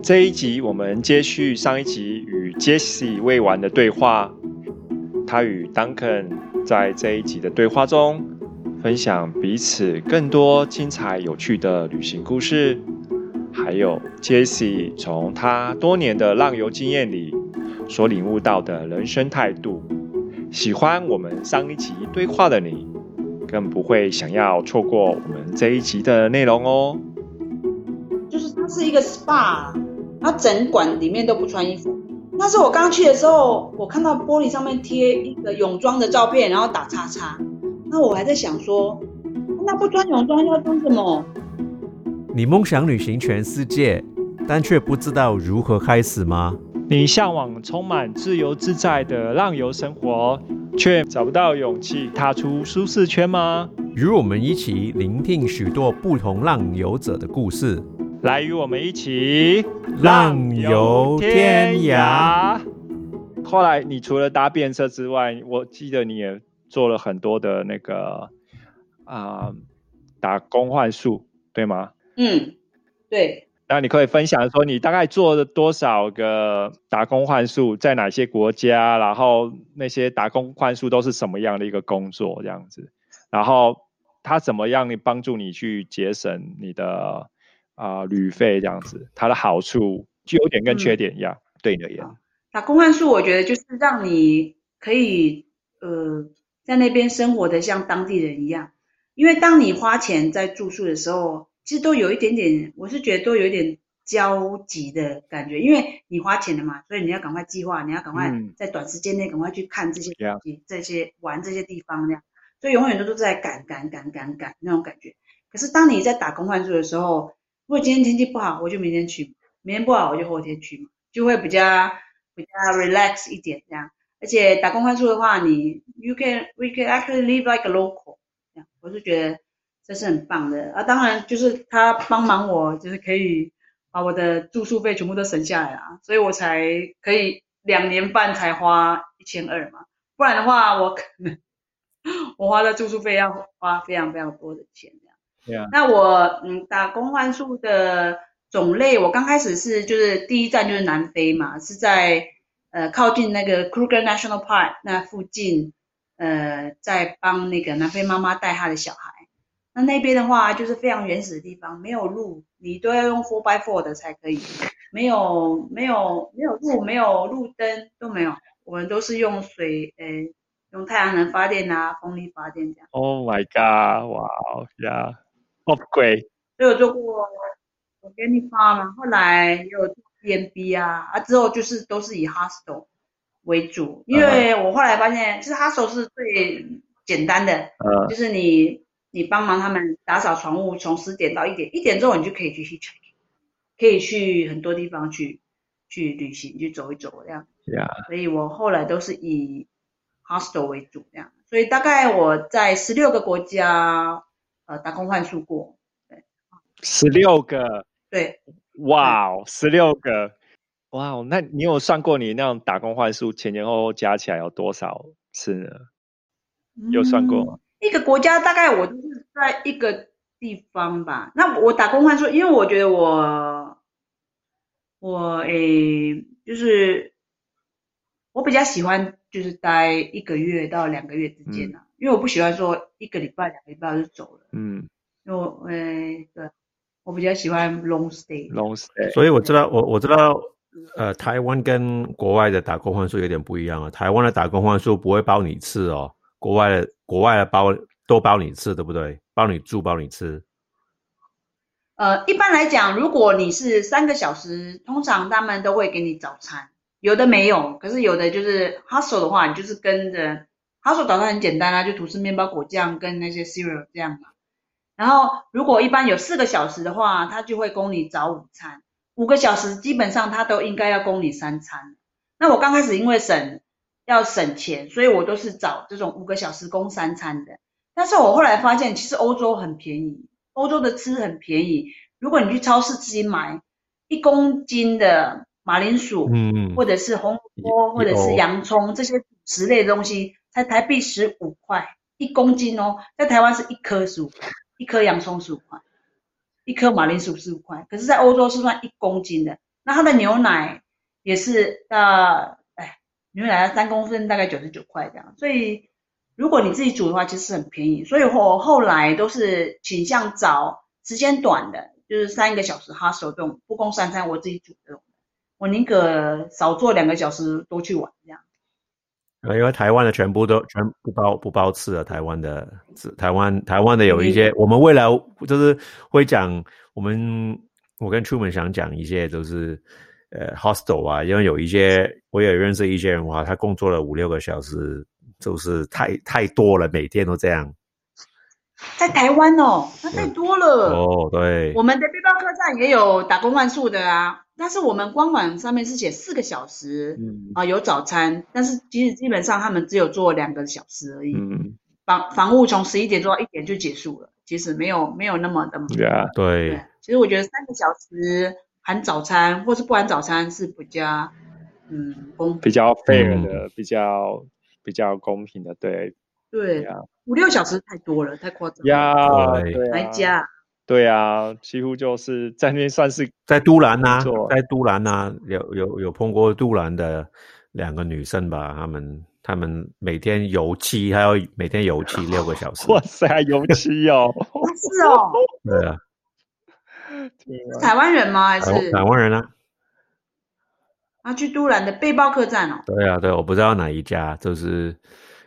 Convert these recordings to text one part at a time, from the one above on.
这一集我们接续上一集与 Jesse 未完的对话，他与 Duncan 在这一集的对话中分享彼此更多精彩有趣的旅行故事，还有 Jesse 从他多年的浪游经验里所领悟到的人生态度。喜欢我们上一集对话的你，更不会想要错过我们这一集的内容哦。就是它是一个 SPA，它整馆里面都不穿衣服。那是我刚去的时候，我看到玻璃上面贴一个泳装的照片，然后打叉叉。那我还在想说，那不穿泳装要穿什么？你梦想旅行全世界，但却不知道如何开始吗？你向往充满自由自在的浪游生活，却找不到勇气踏出舒适圈吗？与我们一起聆听许多不同浪游者的故事。来与我们一起浪游天涯。后来，你除了搭便车之外，我记得你也做了很多的那个啊打工换宿，对吗？嗯，对。那你可以分享说，你大概做了多少个打工换宿，在哪些国家？然后那些打工换宿都是什么样的一个工作？这样子，然后他怎么样？你帮助你去节省你的。啊，旅费这样子，它的好处、就有点跟缺点一样，对你而言。打工换宿，我觉得就是让你可以呃在那边生活的像当地人一样，因为当你花钱在住宿的时候，其实都有一点点，我是觉得都有一点焦急的感觉，因为你花钱了嘛，所以你要赶快计划，你要赶快在短时间内赶快去看这些东西、这些玩这些地方那样，所以永远都是在赶赶赶赶赶那种感觉。可是当你在打工换宿的时候，如果今天天气不好，我就明天去；明天不好，我就后天去嘛，就会比较比较 relax 一点这样。而且打工换宿的话，你 you can we can actually live like a local，这样我是觉得这是很棒的啊。当然就是他帮忙我，就是可以把我的住宿费全部都省下来啊，所以我才可以两年半才花一千二嘛。不然的话，我可能 我花的住宿费要花非常非常多的钱。那我嗯打工换宿的种类，我刚开始是就是第一站就是南非嘛，是在呃靠近那个 Kruger National Park 那附近，呃在帮那个南非妈妈带她的小孩。那那边的话就是非常原始的地方，没有路，你都要用 four by four 的才可以，没有没有没有路，没有路灯都没有，我们都是用水呃用太阳能发电啊，风力发电这样。Oh my god！哇呀！好贵，所以我做过我给你发嘛，后来也有 B&B 啊，啊之后就是都是以 hostel 为主，因为我后来发现，其实 hostel 是最简单的，就是你你帮忙他们打扫床务，从十点到一点，一点之后你就可以去去可以去很多地方去去旅行，去走一走这样。所以我后来都是以 hostel 为主这样，所以大概我在十六个国家。呃，打工换宿过，对，十六个，对，哇哦，十六个，哇哦，那你有算过你那种打工换宿前前后后加起来有多少次呢？有算过吗？一个国家大概我就是在一个地方吧。那我打工换宿，因为我觉得我，我诶，就是我比较喜欢就是待一个月到两个月之间啊。因为我不喜欢说一个礼拜、两个礼拜就走了。嗯，因为呃，对，我比较喜欢 long stay。long stay。所以我知道，我我知道，呃，台湾跟国外的打工换宿有点不一样啊。台湾的打工换宿不会包你吃哦，国外的国外的包都包你吃，对不对？包你住，包你吃。呃，一般来讲，如果你是三个小时，通常他们都会给你早餐，有的没有，可是有的就是 hustle 的话，你就是跟着。他说早餐很简单啊，就吐司面包、果酱跟那些 cereal 这样嘛。然后如果一般有四个小时的话，他就会供你早午餐；五个小时基本上他都应该要供你三餐。那我刚开始因为省要省钱，所以我都是找这种五个小时供三餐的。但是我后来发现，其实欧洲很便宜，欧洲的吃很便宜。如果你去超市自己买一公斤的马铃薯，嗯，或者是红萝卜，或者是洋葱这些主食类的东西。才台币十五块一公斤哦，在台湾是一颗十五块，一颗洋葱十五块，一颗马铃薯十五块，可是，在欧洲是算一公斤的。那它的牛奶也是呃，哎，牛奶三公升大概九十九块这样，所以如果你自己煮的话，其实很便宜。所以我后来都是倾向找时间短的，就是三个小时哈，手动不供三餐我自己煮这种，我宁可少做两个小时多去玩这样。呃，因为台湾的全部都全不包不包吃的，台湾的台湾台湾的有一些，我们未来就是会讲，我们我跟 Truman 想讲一些，就是呃 hostel 啊，因为有一些我也认识一些人话，他工作了五六个小时，就是太太多了，每天都这样。在台湾哦，那太多了哦，对，我们的背包客栈也有打工换宿的啊。但是我们官网上面是写四个小时，嗯啊有早餐，但是其实基本上他们只有做两个小时而已。嗯，房房务从十一点做到一点就结束了，其实没有没有那么的。对啊，对。其实我觉得三个小时含早餐或是不含早餐是比较嗯公比较 fair 的，比较比较公平的，对。对啊，五六小时太多了，太夸张了。呀，来加。对啊，几乎就是在那边算是在都兰呐，在都兰呐，有有有碰过都兰的两个女生吧？她们她们每天油漆，还要每天油漆六个小时。哇塞，油漆哦！是哦。对啊。台湾人吗？还是台湾人啊？啊，去都兰的背包客栈哦。对啊，对，我不知道哪一家，就是。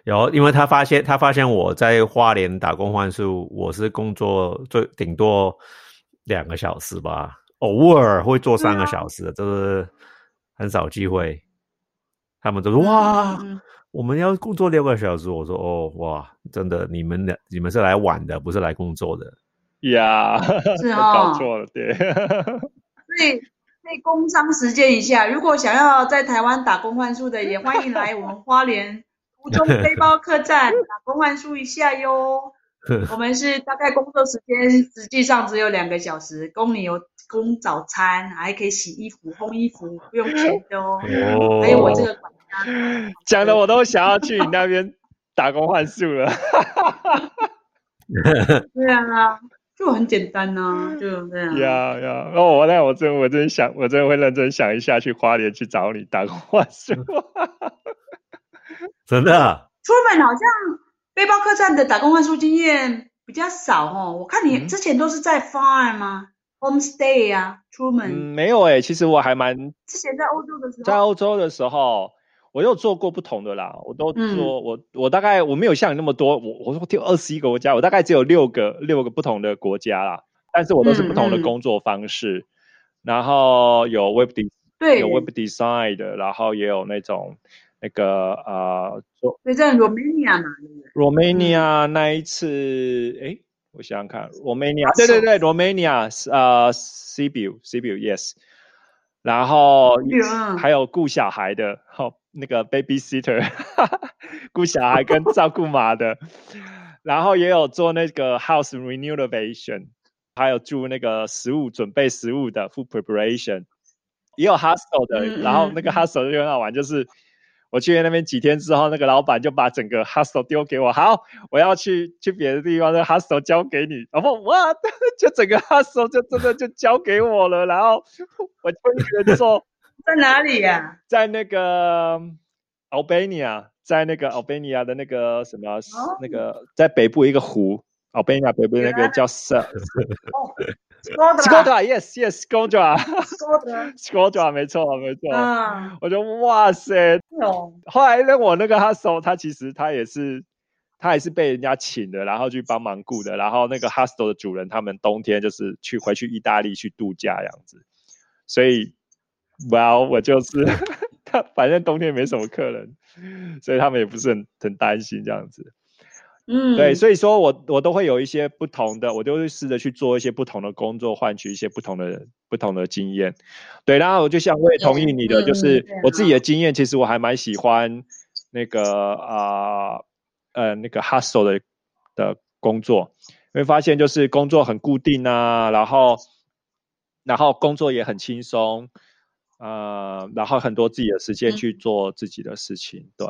有，因为他发现，他发现我在花莲打工换宿，我是工作最顶多两个小时吧，偶尔会做三个小时，就是很少机会。他们都说哇，我们要工作六个小时。我说哦，哇，真的，你们的你们是来玩的，不是来工作的。呀，是啊，搞错了，对。所以，所以工商实践一下，如果想要在台湾打工换宿的，也欢迎来我们花莲。途中背包客栈 打工换宿一下哟。我们是大概工作时间实际上只有两个小时，供你有供早餐，还可以洗衣服、烘衣服，不用钱的哦。还有我这个管家，讲的我都想要去你那边打工换宿了。对啊，就很简单呐，就这样。呀呀，那，我那我真我真想，我真的会认真想一下，去花莲去找你打工换宿。真的，出门好像背包客栈的打工换宿经验比较少哦。我看你之前都是在 farm 吗？homestay 啊，出门没有哎。其实我还蛮之前在欧洲的时候，在欧洲的时候，我有做过不同的啦。我都做我我大概我没有像你那么多，我我说听二十一个国家，我大概只有六个六个不同的国家啦。但是我都是不同的工作方式，然后有 web d 对有 web design 的，然后也有那种。那个呃，做在 Romania 嘛，Romania 那一次，哎，我想想看，Romania，对对对，Romania，呃，Sibiu，Sibiu，Yes，然后还有顾小孩的，好，那个 babysitter，顾小孩跟照顾马的，然后也有做那个 house renovation，还有住那个食物准备食物的 food preparation，也有 hostel 的，然后那个 hostel 就很好玩，就是。我去那边几天之后，那个老板就把整个 hustle 丢给我。好，我要去去别的地方，那 hustle 交给你。然后哇，就整个 hustle 就真的就交给我了。然后我就一个人做，在哪里呀？在那个 Albania，在那个 Albania 的那个什么那个在北部一个湖，Albania 北部那个叫什？Skodra，Yes，Yes，Skodra，Skodra，没错，没错。嗯，我就哇塞。后来呢，我那个他收，他其实他也是，他也是被人家请的，然后去帮忙雇的。然后那个 hostel 的主人，他们冬天就是去回去意大利去度假样子。所以，Well，我就是 他，反正冬天没什么客人，所以他们也不是很很担心这样子。嗯，对，所以说我我都会有一些不同的，我都会试着去做一些不同的工作，换取一些不同的不同的经验。对，然后我就像我也同意你的，就是我自己的经验，其实我还蛮喜欢那个啊呃那个 hustle 的的工作，会发现就是工作很固定啊，然后然后工作也很轻松，呃，然后很多自己的时间去做自己的事情，对，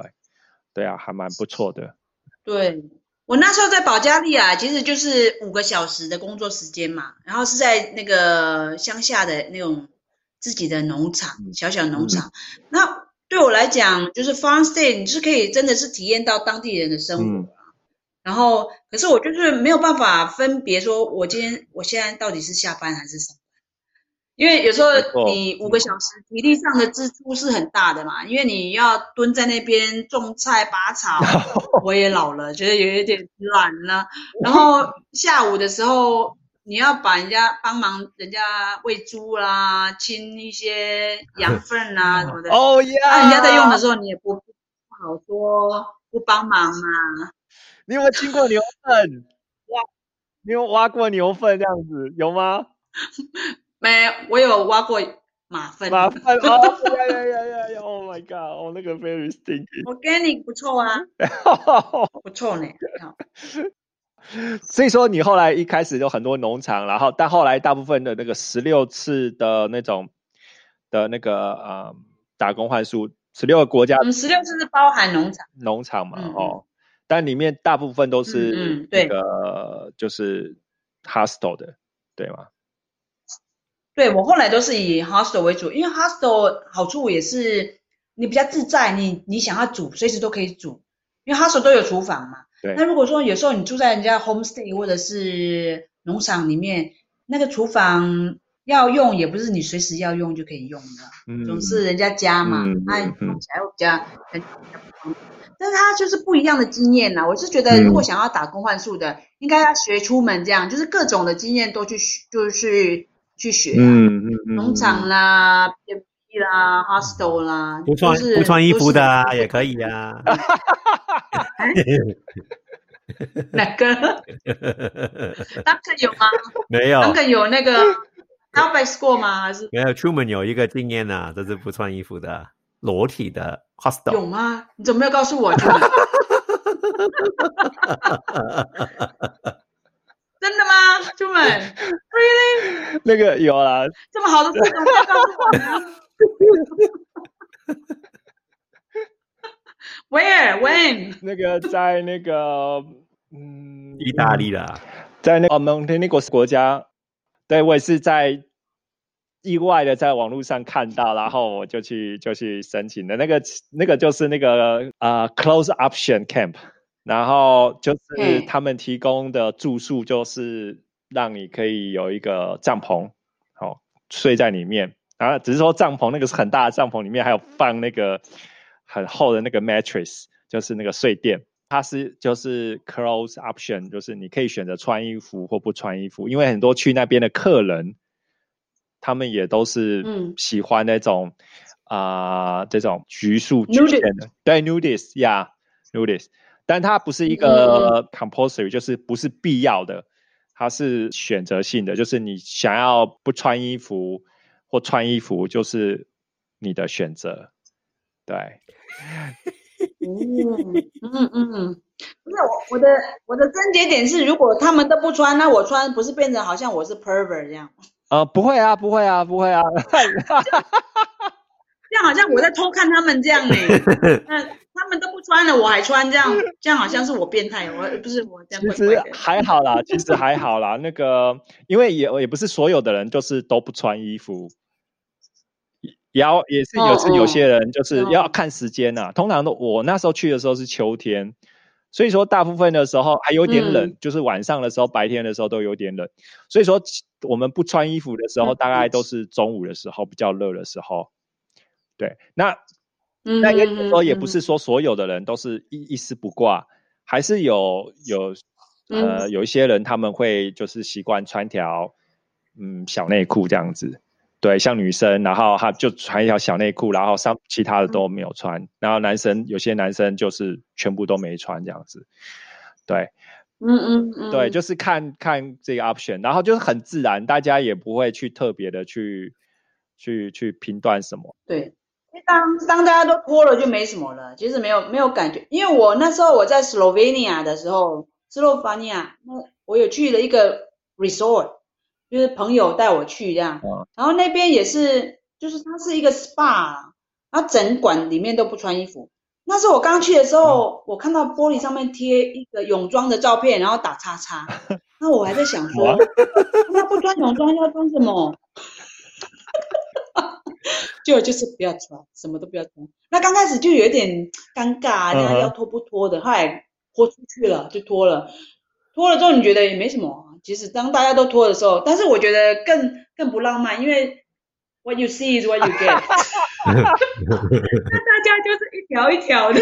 对啊，还蛮不错的。对。我那时候在保加利亚，其实就是五个小时的工作时间嘛，然后是在那个乡下的那种自己的农场，小小农场。那对我来讲，就是 farm stay，你是可以真的是体验到当地人的生活。然后，可是我就是没有办法分别说，我今天我现在到底是下班还是上班，因为有时候你五个小时体力上的支出是很大的嘛，因为你要蹲在那边种菜拔草，我也老了，觉得有一点懒了。然后下午的时候，你要把人家帮忙人家喂猪啦，清一些羊粪啊什么的。哦呀，那人家在用的时候，你也不不好说不帮忙嘛。你有没有清过牛粪？挖，你有挖过牛粪这样子有吗？没，我有挖过马粪。马粪 哦，呀呀呀呀呀！Oh my god！哦，那个 very stinky。Organic 不错啊，不错呢。所以说，你后来一开始有很多农场，然后但后来大部分的那个十六次的那种的那个呃打工换数，十六个国家。嗯，十六次是包含农场。农场嘛，哦。但里面大部分都是那个就是 hostel 的，对吗？对我后来都是以 hostel 为主，因为 hostel 好处也是你比较自在，你你想要煮随时都可以煮，因为 hostel 都有厨房嘛。对。那如果说有时候你住在人家 homestay 或者是农场里面，那个厨房要用也不是你随时要用就可以用的，总是人家家嘛，那用起来会比较很。但是他就是不一样的经验呐，我是觉得如果想要打工换宿的，应该要学出门这样，就是各种的经验都去，就是去学，嗯嗯嗯，农场啦、B P 啦、hostel 啦，不穿不穿衣服的也可以呀。哪个？当肯有吗？没有。当肯有那个 Albex 过吗？还是没有？出门有一个经验呐，这是不穿衣服的。裸体的 hostel 有吗？你怎么没有告诉我？真的吗？出门？Really？那个有啦。这么好的事怎么没有告诉我呢？Where？When？那个在那个嗯，意大利啦，在那个 Montenegro 国家。对，我也是在。意外的在网络上看到，然后我就去就去申请的。那个那个就是那个呃 close option camp，然后就是他们提供的住宿就是让你可以有一个帐篷，好睡在里面。然后只是说帐篷那个是很大的帐篷，里面还有放那个很厚的那个 mattress，就是那个睡垫。它是就是 close option，就是你可以选择穿衣服或不穿衣服，因为很多去那边的客人。他们也都是喜欢那种啊这种局数局限的，对 nudist 呀 nudist，但它不是一个 compulsory，就是不是必要的，它是选择性的，就是你想要不穿衣服或穿衣服，就是你的选择。对，嗯嗯 嗯，不是我我的我的症结点是，如果他们都不穿，那我穿不是变成好像我是 pervert 这样？呃，不会啊，不会啊，不会啊，这样好像我在偷看他们这样呢。那他们都不穿了，我还穿，这样这样好像是我变态，我不是我这样。其实还好啦，其实还好啦。那个，因为也也不是所有的人就是都不穿衣服，也要也是有是有些人就是要看时间呐。通常都我那时候去的时候是秋天。所以说，大部分的时候还有点冷，就是晚上的时候、白天的时候都有点冷。所以说，我们不穿衣服的时候，大概都是中午的时候比较热的时候。对，那那也说也不是说所有的人都是一一丝不挂，还是有有呃有一些人他们会就是习惯穿条嗯小内裤这样子。对，像女生，然后他就穿一条小内裤，然后上其他的都没有穿。然后男生有些男生就是全部都没穿这样子。对，嗯嗯嗯，对，就是看看这个 option，然后就是很自然，大家也不会去特别的去去去评断什么。对，因为当当大家都脱了就没什么了，其实没有没有感觉。因为我那时候我在 Slovenia 的时候，斯洛伐尼亚，那我有去了一个 resort。就是朋友带我去这样，然后那边也是，就是它是一个 SPA，然后整馆里面都不穿衣服。那时候我刚去的时候，我看到玻璃上面贴一个泳装的照片，然后打叉叉。那我还在想说，那不穿泳装要穿什么？就就是不要穿，什么都不要穿。那刚开始就有一点尴尬，人家嗯哼要脱不脱的，后来脱出去了就脱了，脱了之后你觉得也没什么。其实当大家都脱的时候，但是我觉得更更不浪漫，因为 what you see is what you get，那大家就是一条一条的，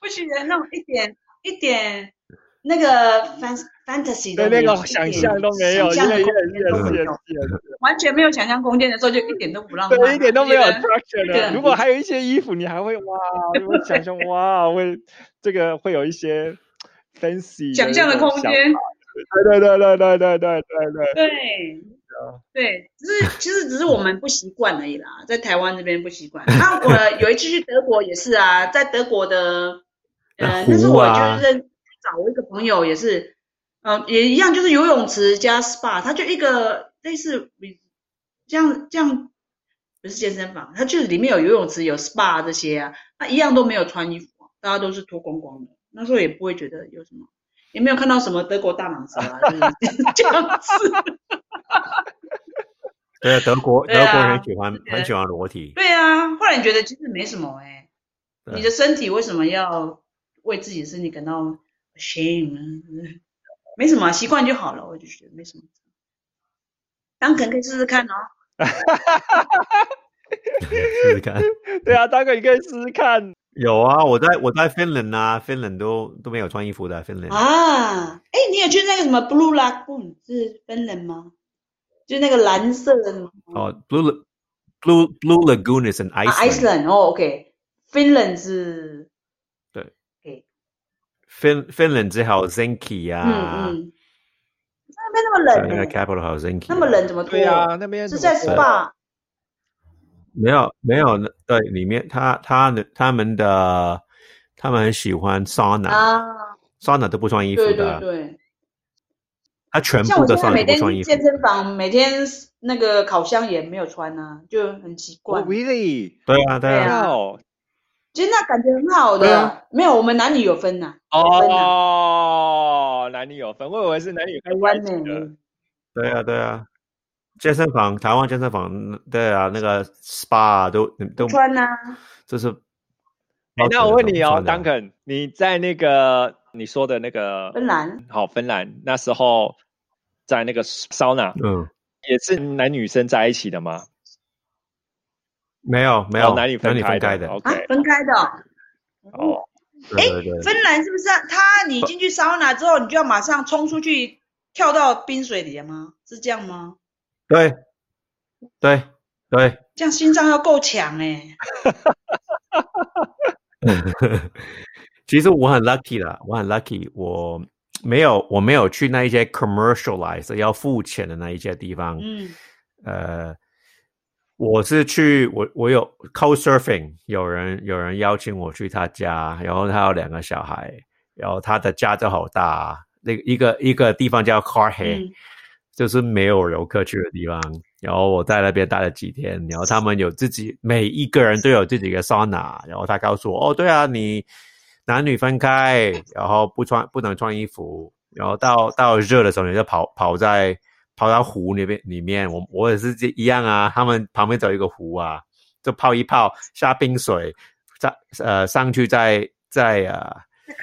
不许人那种一点一点那个 fantasy 的对那个想象都没有，想象的越空间越越都没有。越完全没有想象空间的时候，就一点都不浪漫，对，一点都没有就觉得 attraction 的。如果还有一些衣服，你还会哇，你会想象 哇，会这个会有一些 fancy 想象的空间。对对对对对对对对。对。对，对，只是其实只是我们不习惯而已啦，在台湾这边不习惯。那我有一次去德国也是啊，在德国的，呃，那是我就是认找我一个朋友也是，呃，也一样就是游泳池加 SPA，它就一个类似这样这样，不是健身房，它就是里面有游泳池有 SPA 这些啊，那一样都没有穿衣服啊，大家都是脱光光的，那时候也不会觉得有什么。也没有看到什么德国大蟒蛇啊，就是这样子。对啊，德国啊德国人喜欢很喜欢裸体，对啊，后来你觉得其实没什么哎、对你的身体为什么要为自己的身体感到 shame 呢？没什么啊，习惯就好了，我就觉得没什么。当肯可以试试看哦。试试看。对啊，大哥，你可以试试看。有啊，我在我在芬兰啊，芬兰都都没有穿衣服的，芬兰。啊，哎，你有去那个什么 Blue Lagoon 是芬兰吗？就那个蓝色的吗哦，Blue Blue Blue Lagoon is 啊 Iceland。，Iceland 哦，OK，芬兰是芬芬兰只好 Zinky 嗯啊，嗯，那边那么在那个冷呢，capital 还有 Zinky，那么冷怎么脱？对啊，那边是在 SPA 没有没有，那对里面他他的他们的他们很喜欢 sauna，sauna、啊，sauna 都不穿衣服的，对对。他全部的现在每 sauna 都不天穿衣服。健身房，每天那个烤箱也没有穿啊，就很奇怪。哦，really？对啊对对啊，其实那感觉很好的，啊。没有我们男女有分呐、有分呐、哦，男女有分，我以为是男女台湾呢。对啊对啊，健身房台湾健身房对啊，那个 SPA 都都穿呐、就是。哎，那我问你哦，Duncan，你在那个你说的那个芬兰。好芬兰那时候在那个 sauna 嗯，也是男女生在一起的吗？没有没有、哦男女分开开的，啊分开的。哦。哦，对对。对，芬兰是不是啊他你进去桑拿之后，你就要马上冲出去跳到冰水里了吗？是这样吗？对对对，这样心脏要够强哎、其实我很 lucky 啦，我很 lucky，我没有我没有去那一些 commercialized 要付钱的那一些地方，嗯。呃，我是去我我有 co surfing，有人有人邀请我去他家，然后他有两个小孩，然后他的家就好大，那个一个一个地方叫 Carhay，、嗯就是没有游客去的地方。然后我在那边待了几天，然后他们有自己每一个人都有自己的桑拿，然后他告诉我，哦，对啊，你男女分开，然后不穿不能穿衣服，然后到到热的时候你就跑跑在跑到湖那边里面，我我也是这一样啊，他们旁边走一个湖啊，就泡一泡下冰水，再呃上去再再呃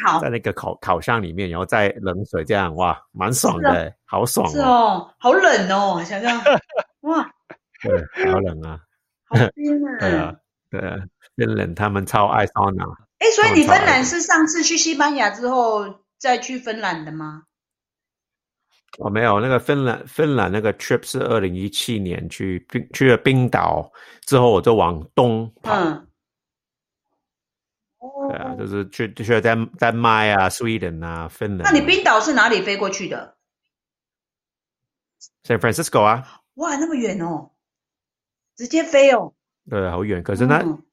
烤。在那个烤烤箱里面，然后再冷水这样，哇，蛮爽的，好爽是哦，哦，好冷哦，想想 哇，对，好冷啊，好冰啊！对啊，对啊，冰冷他们超爱桑拿，哎，所以你芬兰是上次去西班牙之后再去芬兰的吗？哦，没有，那个芬兰芬兰那个 trip 是二零一七年去冰去了冰岛之后，我就往东跑，嗯。对啊，哦，就是去去了丹丹麦啊、Sweden 啊、芬兰啊。那你冰岛是哪里飞过去的？San Francisco 啊？哇，那么远哦，直接飞哦。对，好远。可是那、嗯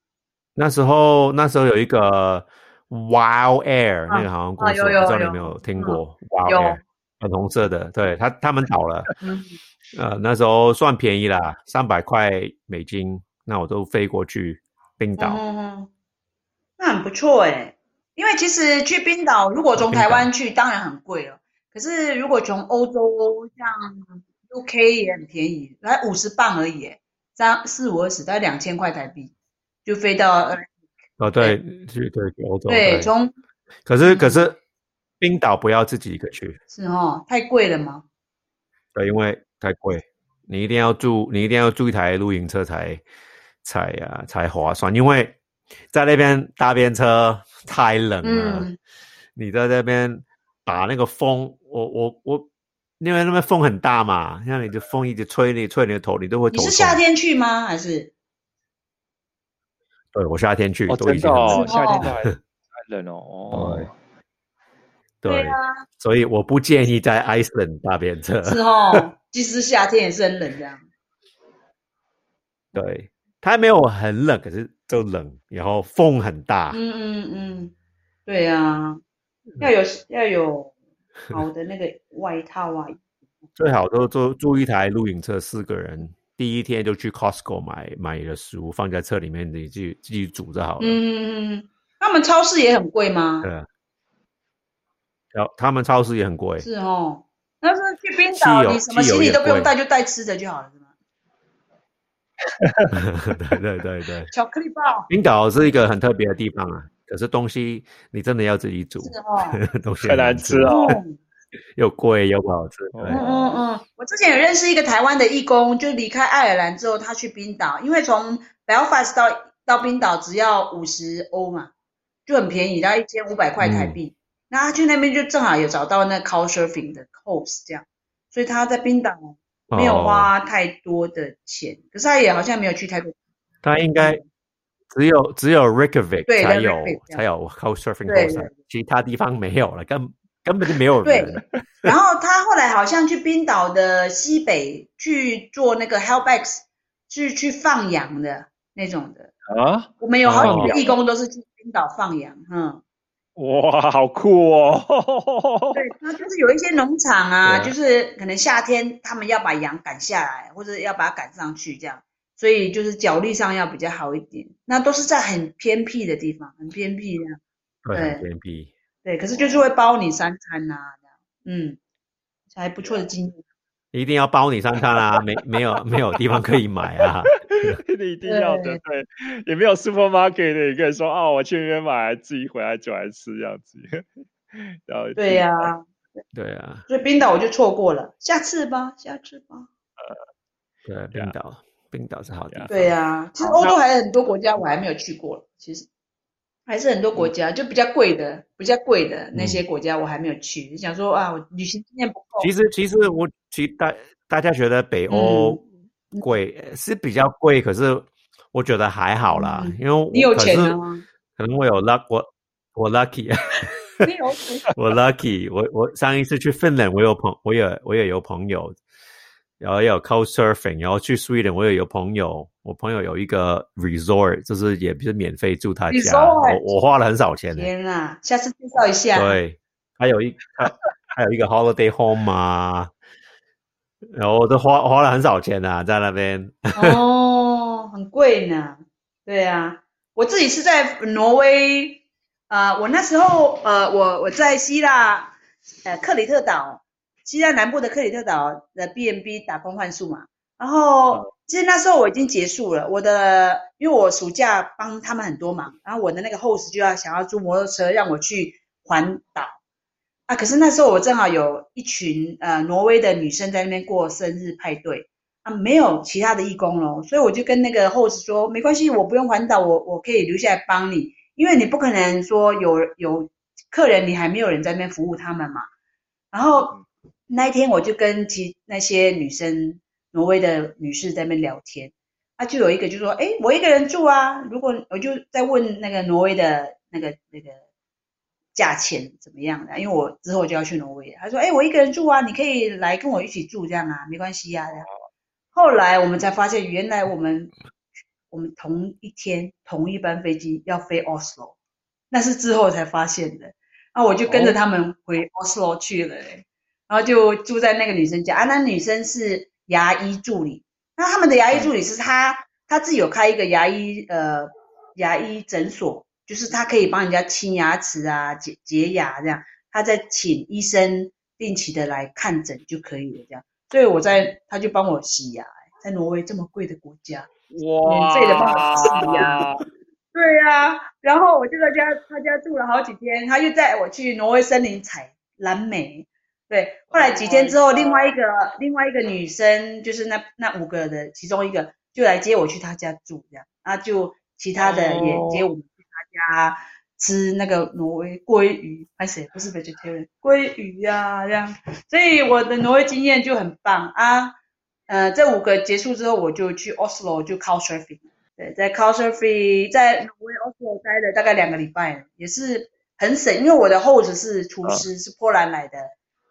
那时候那时候有一个 Wild Air、那个航空公司，不知道你有有没有听过、？Wild Air，粉红色的，对他他们倒了。嗯，呃，那时候算便宜啦，三百块美金，那我都飞过去冰岛。那很不错哎。因为其实去冰岛，如果从台湾去，当然很贵了。可是如果从欧洲，像 UK 也很便宜，才五十磅而已耶，三四五二十，大概两千块台币，就飞到呃哦，对，去对去欧洲。对，从可是可是冰岛不要自己一个去，是哦，太贵了吗？对，因为太贵，你一定要住，你一定要住一台露营车才才啊才划算，因为在那边搭便车太冷了，嗯，你在那边把那个风，我我我，因为那边风很大嘛，像你的风一直吹你吹你的头，你都会头痛。你是夏天去吗？还是？对我夏天去哦，都已经夏天都还还冷哦。哦，对，啊，所以我不建议在 Iceland 搭便车。是 哦，即使是夏天也是很冷这样。对，它没有很冷，可是就冷，然后风很大。嗯嗯嗯，对啊，要有要有 好的那个外套啊。最好都租租一台露营车，四个人，第一天就去 Costco 买买了食物，放在车里面，你自己自己煮就好了。嗯嗯嗯，他们超市也很贵吗？对他们超市也很贵，是哦，那是去冰岛，你什么行李都不用贵带，就带吃的就好了，是吗？对对对对。巧克力棒冰岛是一个很特别的地方啊，可是东西你真的要自己煮，是哦。东西太难吃了哦嗯又贵又不好吃。嗯嗯嗯，我之前有认识一个台湾的义工，就离开爱尔兰之后，他去冰岛，因为从 Belfast 到到冰岛只要五十欧嘛，就很便宜，大概一千五百块台币。那他去那边就正好有找到那 Couchsurfing 的 host 这样，所以他在冰岛没有哦花太多的钱，可是他也好像没有去太多。他应该只有只有 Reykjavik 对才有才有 Couchsurfing 对 host，其他地方没有了，根根本就没有对人。然后他后来好像去冰岛的西北去做那个 Helpx，是去放羊的那种的。啊，我们有好几哦个义工都是去冰岛放羊，嗯，哇，好酷哦！对，那就是有一些农场啊，就是可能夏天他们要把羊赶下来，或者要把它赶上去这样，所以就是脚力上要比较好一点。那都是在很偏僻的地方，很偏僻这样，对，很偏僻。对，可是就是会包你三餐呐、这样，嗯，还不错的经验。一定要包你上餐啊，没没有没有地方可以买啊。你一定要的，对，也没有 supermarket 的，你可以说哦，我去那边买，自己回来煮来吃这样子。然后对呀、对啊，所以冰岛我就错过了，下次吧，下次吧。呃对，冰岛冰岛是好地方。对呀、其实欧洲还有很多国家我还没有去过，其实还是很多国家就比较贵的、比较贵的那些国家我还没有去，就想说啊，我旅行经验不够。其实其实我其实大大家觉得北欧嗯贵、呃是比较贵，可是我觉得还好啦，嗯因为你有钱了吗？可能我有 luck，我我 lucky。我 lucky，我我上一次去芬兰，我有朋我也我也有朋友，然后也有 coast surfing，然后去 Sweden，我也有朋友，我朋友有一个 resort，就是也不是免费住他家，我我花了很少钱呢。天啊，下次介绍一下。对，还有一还还有一个 holiday home 啊，然后我都花花了很少钱啊，在那边。哦，很贵呢。对啊，我自己是在挪威，呃，我那时候呃，我我在希腊，呃，克里特岛，希腊南部的克里特岛的 B&B 打工换宿嘛。然后其实那时候我已经结束了，我的因为我暑假帮他们很多忙，然后我的那个 host 就要想要租摩托车让我去环岛啊。可是那时候我正好有一群呃挪威的女生在那边过生日派对。啊，没有其他的义工咯，所以我就跟那个 host 说，没关系，我不用环岛，我我可以留下来帮你，因为你不可能说有有客人，你还没有人在那边服务他们嘛。然后那一天我就跟其那些女生，挪威的女士在那边聊天，啊，就有一个就说，哎，我一个人住啊，如果我就在问那个挪威的那个那个价钱怎么样的，因为我之后就要去挪威了，他说，哎，我一个人住啊，你可以来跟我一起住这样啊，没关系呀、啊，这样。后来我们才发现，原来我们我们同一天同一班飞机要飞 Oslo，那是之后才发现的。然后我就跟着他们回 Oslo 去了、欸，然后就住在那个女生家啊。那女生是牙医助理，那他们的牙医助理是她她自己有开一个牙医呃牙医诊所，就是她可以帮人家清牙齿啊、洁洁牙这样，她在请医生定期的来看诊就可以了这样。所以我在，他就帮我洗牙，在挪威这么贵的国家，哇，免费的帮我洗牙对呀、然后我就在家他家住了好几天，他又带我去挪威森林采蓝莓。对，后来几天之后 Oh 另外一个另外一个女生，就是那那五个的其中一个，就来接我去他家住，这样，啊，就其他的也哦。接我们去他家吃那个挪威鲑鱼，还是不是 vegetarian 鲑鱼呀、这样，所以我的挪威经验就很棒啊。呃，这五个结束之后，我就去 Oslo 就 Couchsurfing。对，在 Couchsurfing 在挪威 Oslo 待了大概两个礼拜，也是很省，因为我的 host 是厨师，是波兰来的，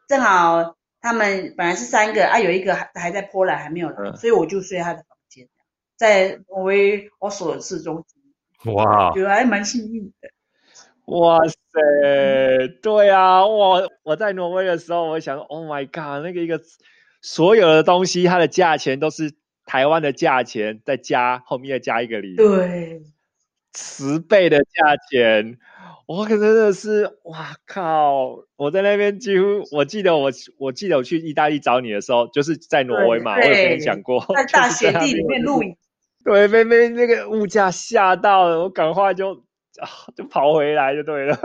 正好他们本来是三个啊，有一个还还在波兰还没有来，嗯。所以我就睡他的房间，在挪威 Oslo 的市中心，哇，觉得还蛮幸运的。哇塞，对啊，我我在挪威的时候，我想，Oh my god，那个一个所有的东西，它的价钱都是台湾的价钱，再加后面再加一个零，对，十倍的价钱，我可真的是，哇靠！我在那边几乎，我记得我我记得我去意大利找你的时候，就是在挪威嘛，我对有跟你对讲过，在大雪地里面露营。对，被被那个物价吓到了，我赶快就啊就跑回来就对了。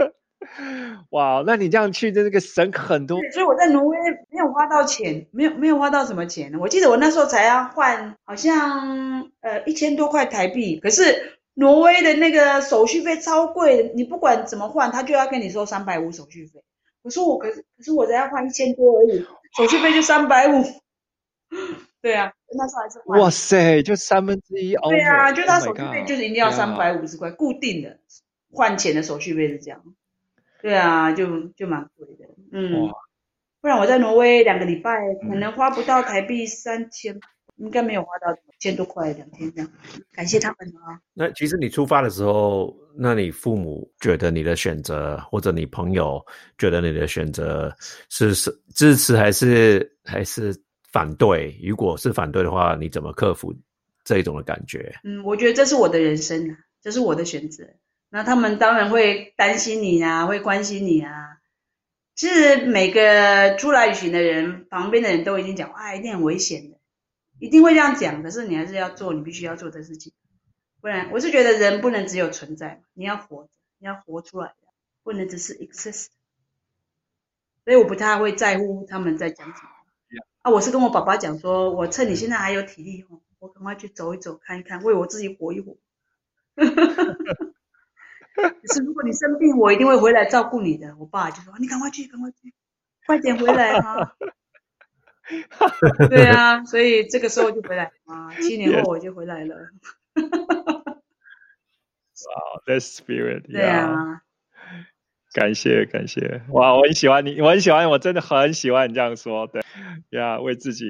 哇，那你这样去的那个省很多所以我在挪威没有花到钱，没有没有花到什么钱。我记得我那时候才要换，好像呃一千多块台币，可是挪威的那个手续费超贵的，你不管怎么换，他就要跟你收三百五手续费。我说我可是可是我才要换一千多而已，手续费就三百五。对啊，那时候还是换。哇塞，就三分之一。对啊，就他 Oh 手续费就是一定要三百五十块，固定的换钱的手续费是这样。对啊，就就蛮贵的，嗯。不然我在挪威两个礼拜，可能花不到台币三千，应该没有花到一千多块两天这样。感谢他们啊。那其实你出发的时候，那你父母觉得你的选择，或者你朋友觉得你的选择是是支持还是还是反对？如果是反对的话，你怎么克服这一种的感觉？嗯，我觉得这是我的人生啊，这是我的选择。那他们当然会担心你啊，会关心你啊。其实每个出来旅行的人，旁边的人都已经讲，啊，一定很危险的，一定会这样讲。可是你还是要做你必须要做的事情，不然我是觉得人不能只有存在嘛，你要活着，你要活出来，不能只是 exist。所以我不太会在乎他们在讲什么。啊，我是跟我爸爸讲说，我趁你现在还有体力哦，我赶快去走一走，看一看，为我自己活一活。可是如果你生病，我一定会回来照顾你的。我爸就说：“你赶快去，赶快去，快点回来啊！” 对啊，所以这个时候就回来啊，七年后我就回来了。The spirit，对啊，感谢感谢，哇，我很喜欢你，我很喜欢，我真的很喜欢你这样说，对。呀为自己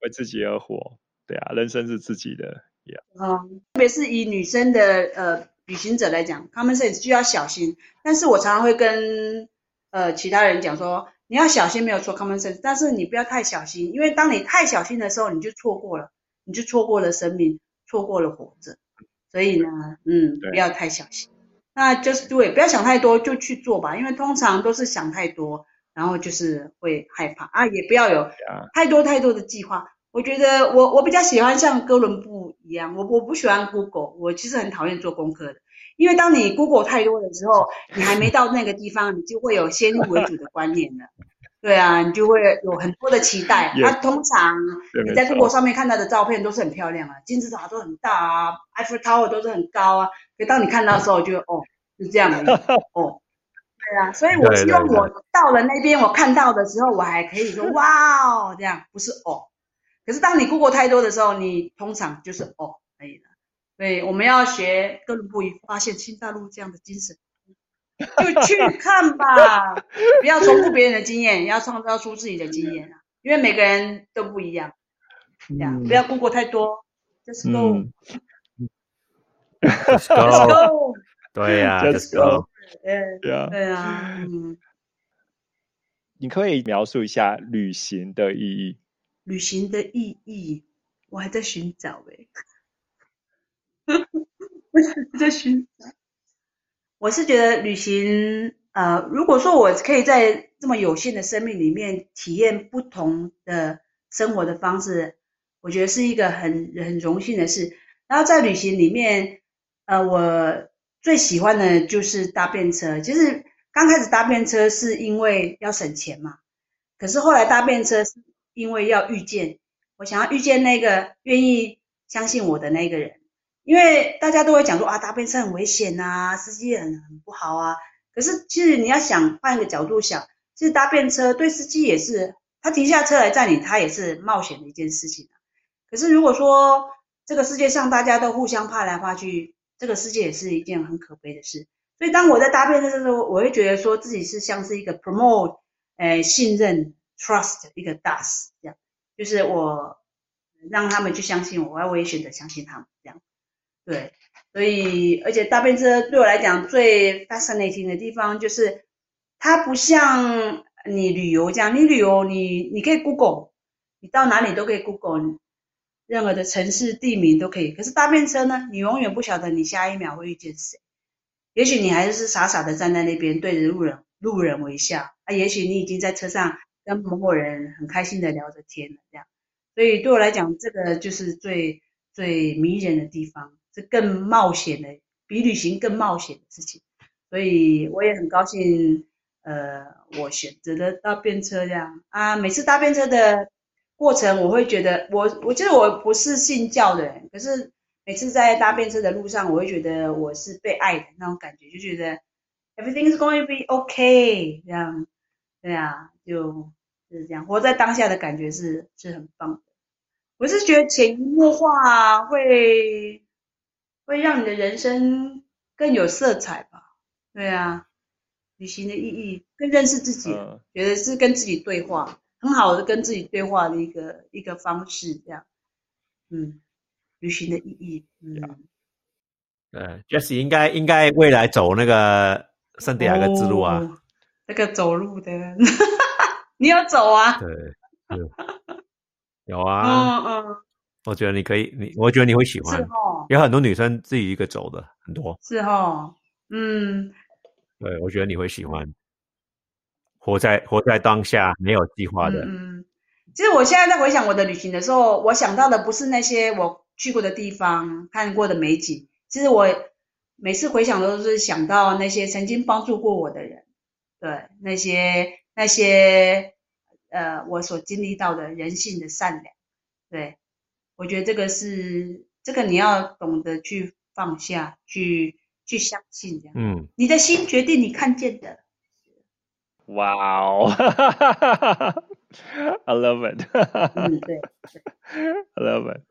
为自己而活，对啊，人生是自己的，呀、嗯，特别是以女生的呃旅行者来讲，common sense 就要小心。但是我常常会跟呃其他人讲说，你要小心没有错 common sense，但是你不要太小心，因为当你太小心的时候，你就错过了，你就错过了生命，错过了活着。所以呢，嗯，不要太小心。那 just do it，不要想太多，就去做吧。因为通常都是想太多，然后就是会害怕啊，也不要有太多太多的计划。我觉得我我比较喜欢像哥伦布一样，我我不喜欢 Google，我其实很讨厌做功课的，因为当你 Google 太多的时候，你还没到那个地方，你就会有先入为主的观念了。对啊，你就会有很多的期待。啊，通常你在 Google 上面看到的照片都是很漂亮啊，金字塔都很大啊，Eiffel Tower 都是很高啊。可当你看到的时候就，哦，是这样的哦。对啊，所以我希望我到了那边，我看到的时候，我还可以说哇哦，这样不是哦。可是当你 Google 太多的时候，你通常就是哦可以了。所以我们要学哥伦布发现新大陆这样的精神，就去看吧，不要重复别人的经验，要创造出自己的经验啊，因为每个人都不一样，这样、嗯。不要 Google 太多，Just go，Just、嗯。Let's go，go，对呀、Let's go。对呀，对啊，嗯，你可以描述一下旅行的意义？旅行的意义，我还在寻找诶、我还我 在寻找。我是觉得旅行，呃，如果说我可以在这么有限的生命里面体验不同的生活的方式，我觉得是一个很很荣幸的事。然后在旅行里面，呃，我最喜欢的就是搭便车。就是刚开始搭便车是因为要省钱嘛，可是后来搭便车是因为要遇见，我想要遇见那个愿意相信我的那个人。因为大家都会讲说啊，搭便车很危险呐，司机很很不好啊。可是其实你要想换一个角度想，其实搭便车对司机也是，他停下车来载你，他也是冒险的一件事情啊。可是如果说这个世界上大家都互相怕来怕去，这个世界也是一件很可悲的事。所以当我在搭便车的时候，我会觉得说自己是像是一个 promote，诶，信任 trust 一个大使这样，就是我让他们去相信我，我也选择相信他们这样。对，所以而且搭便车对我来讲最 fascinating 的地方就是，它不像你旅游这样，你旅游你你可以 Google，你到哪里都可以 Google，任何的城市地名都可以。可是搭便车呢，你永远不晓得你下一秒会遇见谁，也许你还是傻傻的站在那边对着路人路人微笑，啊，也许你已经在车上跟某某人很开心的聊着天了这样。所以对我来讲，这个就是最最迷人的地方。是更冒险的，比旅行更冒险的事情，所以我也很高兴，呃，我选择了搭便车这样啊。每次搭便车的过程，我会觉得，我我觉得我不是信教的人，可是每次在搭便车的路上，我会觉得我是被爱的那种感觉，就觉得 everything is going to be okay 这样，对啊，就就是这样，活在当下的感觉是是很棒的。我是觉得潜移默化会。会让你的人生更有色彩吧？对啊，旅行的意义更认识自己，觉得是跟自己对话，很好的跟自己对话的一个一个方式。这样，嗯，旅行的意义，嗯，对，Jesse 应该应该未来走那个圣地亚哥之路啊，那个走路的，你有走啊？对，有啊，嗯 嗯。我觉得你可以，你我觉得你会喜欢。是哦，有很多女生自己一个走的很多。是哦，嗯，对，我觉得你会喜欢。活在活在当下，没有计划的。嗯，其实我现在在回想我的旅行的时候，我想到的不是那些我去过的地方、看过的美景。其实我每次回想都是想到那些曾经帮助过我的人，对那些那些呃我所经历到的人性的善良，对。我觉得这个是这个你要懂得去放下去去相信这样，嗯，你的心决定你看见的。哇哦，I love it。嗯，对，I love it。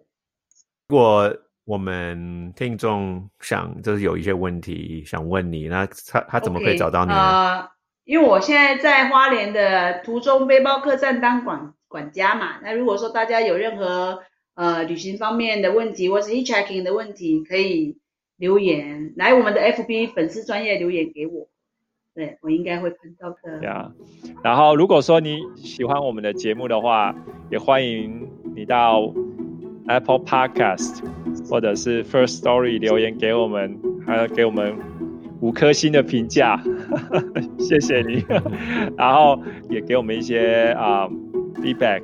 如果我们听众想就是有一些问题想问你，那他他怎么可以找到你呢？因为我现在在花莲的途中背包客栈当管管家嘛，那如果说大家有任何呃，旅行方面的问题，或是 hitchhiking 的问题，可以留言来我们的 FB 粉丝专业留言给我，对我应该会看到的。对啊，然后如果说你喜欢我们的节目的话，也欢迎你到 Apple Podcast 或者是 First Story 留言给我们，还要给我们五颗星的评价，谢谢你。然后也给我们一些啊 feedback。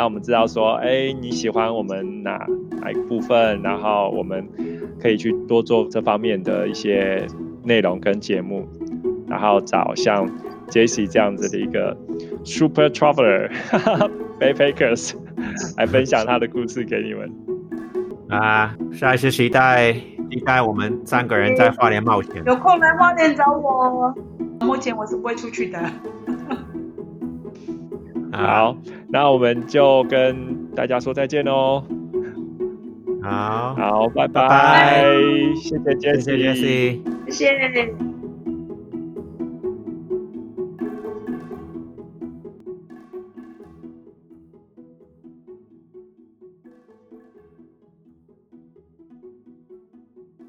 让我们知道说，哎，你喜欢我们哪哪一部分，然后我们可以去多做这方面的一些内容跟节目，然后找像 Jesse 这样子的一个 Super Traveler Backpackers 来分享他的故事给你们。啊，下一次期待期待我们三个人在花莲冒险。有空来花莲找我，目前我是不会出去的。好，那我们就跟大家说再见喽。好，好，拜拜，谢谢 Jesse，谢谢。